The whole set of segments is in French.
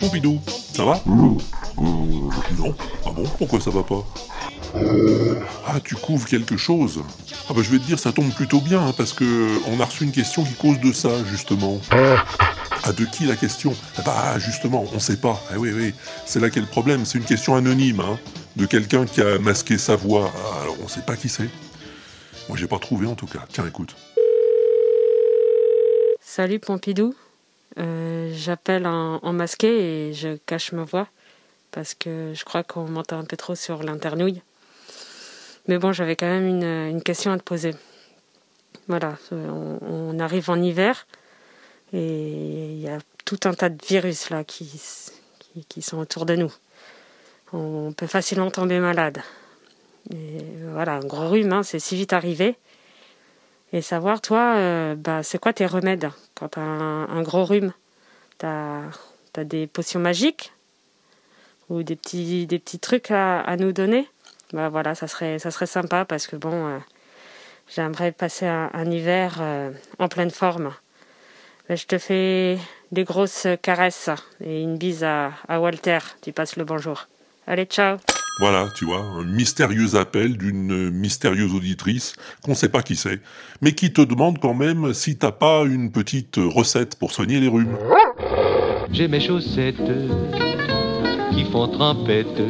Pompidou, ça va Non. Ah bon Pourquoi ça va pas Ah, tu couvres quelque chose Ah bah je vais te dire, ça tombe plutôt bien, hein, parce que on a reçu une question qui cause de ça, justement. Ah, de qui la question? Ah bah justement, on sait pas. Ah oui, oui, c'est là qu'est le problème, c'est une question anonyme, hein, de quelqu'un qui a masqué sa voix. Ah, alors on sait pas qui c'est. Moi j'ai pas trouvé en tout cas. Tiens, écoute. Salut Pompidou. Euh, J'appelle en, masqué et je cache ma voix parce que je crois qu'on m'entend un peu trop sur l'internouille. Mais bon, j'avais quand même une, question à te poser. Voilà, on, on arrive en hiver et il y a tout un tas de virus là qui, sont autour de nous. On peut facilement tomber malade. Voilà, un gros rhume, hein, c'est si vite arrivé. Et savoir, toi, euh, bah, c'est quoi tes remèdes quand t'as un, un gros rhume? T'as as des potions magiques? Ou des petits, trucs à, nous donner? Bah voilà, ça serait, ça serait sympa parce que bon, euh, j'aimerais passer un, hiver euh, en pleine forme. Bah, je te fais des grosses caresses et une bise à Walter. Tu passes le bonjour. Allez, ciao Voilà, tu vois, un mystérieux appel d'une mystérieuse auditrice qu'on sait pas qui c'est, mais qui te demande quand même si t'as pas une petite recette pour soigner les rhumes. J'ai mes chaussettes qui font trempette.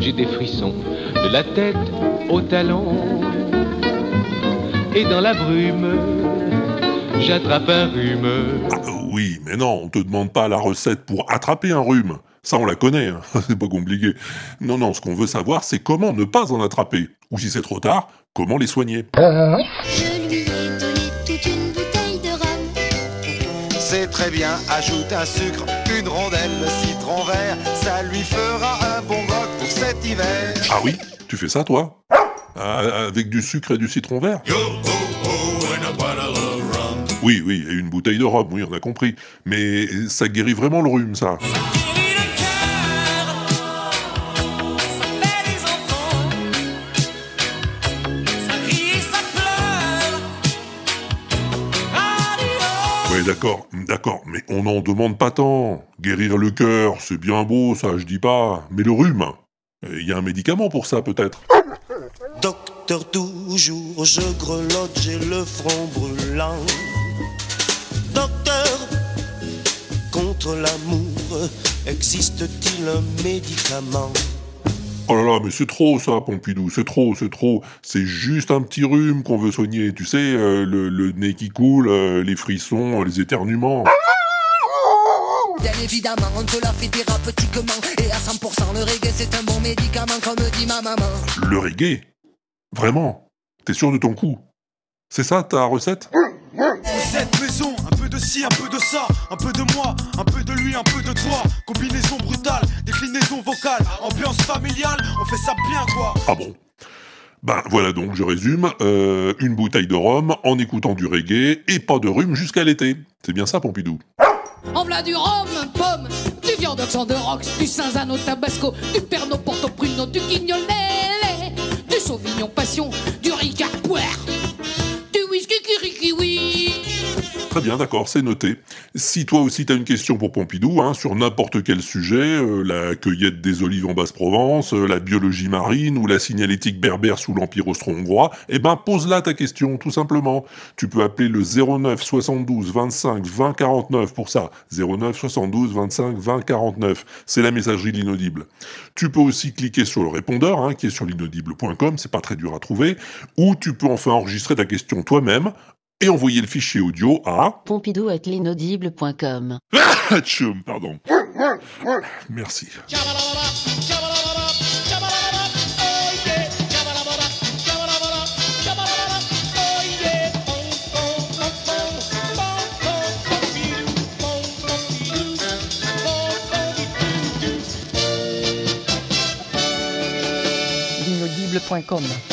J'ai des frissons de la tête aux talons. Et dans la brume, j'attrape un rhume. Ah, oui, mais non, on te demande pas la recette pour attraper un rhume. Ça, on la connaît, hein. c'est pas compliqué. Non, non, ce qu'on veut savoir, c'est comment ne pas en attraper. Ou si c'est trop tard, comment les soigner. Je lui ai donné toute une bouteille de rhum. C'est très bien, ajoute un sucre, une rondelle de citron vert, ça lui fera un bon grog pour cet hiver. Ah oui Tu fais ça, toi? Ah, Avec du sucre et du citron vert? Oui, oui, et une bouteille de rhum, oui, on a compris. Mais ça guérit vraiment le rhume, ça. Ouais, d'accord, d'accord, mais on n'en demande pas tant. Guérir le cœur, c'est bien beau, ça, je dis pas. Mais le rhume, il y a un médicament pour ça, peut-être Docteur, toujours je grelotte, j'ai le front brûlant. Docteur, contre l'amour, existe-t-il un médicament? Oh là là, mais c'est trop ça, Pompidou, c'est trop, c'est trop. C'est juste un petit rhume qu'on veut soigner, tu sais, euh, le, le nez qui coule, euh, les frissons, les éternuements. Bien évidemment, on te l'a fait thérapeutiquement. Et à 100% le reggae c'est un bon médicament Comme dit ma maman. Le reggae? Vraiment? T'es sûr de ton coup? C'est ça ta recette? Cette maison, de ci, un peu de ça, un peu de moi, un peu de lui, un peu de toi. Combinaison brutale, déclinaison vocale, ambiance familiale, on fait ça bien quoi. Ah bon? Ben voilà donc, je résume. Euh, une bouteille de rhum en écoutant du reggae et pas de rhume jusqu'à l'été. C'est bien ça, Pompidou? En v'là du rhum, pomme, du viandox en de rox, du Cinzano tabasco, du Pernod Porto Pruno, du Guignol du Sauvignon Passion, Très bien, d'accord, c'est noté. Si toi aussi t'as une question pour Pompidou, hein, sur n'importe quel sujet, euh, la cueillette des olives en Basse-Provence, euh, la biologie marine ou la signalétique berbère sous l'Empire austro-hongrois, eh ben pose-la ta question, tout simplement. Tu peux appeler le 09 72 25 20 49 pour ça. 09 72 25 20 49. C'est la messagerie de l'inaudible. Tu peux aussi cliquer sur le répondeur, hein, qui est sur l'inaudible.com, c'est pas très dur à trouver, ou tu peux enfin enregistrer ta question toi-même et envoyer le fichier audio à... Pompidou at l'inaudible.com. Tchoum, pardon. Merci. L'inaudible.com.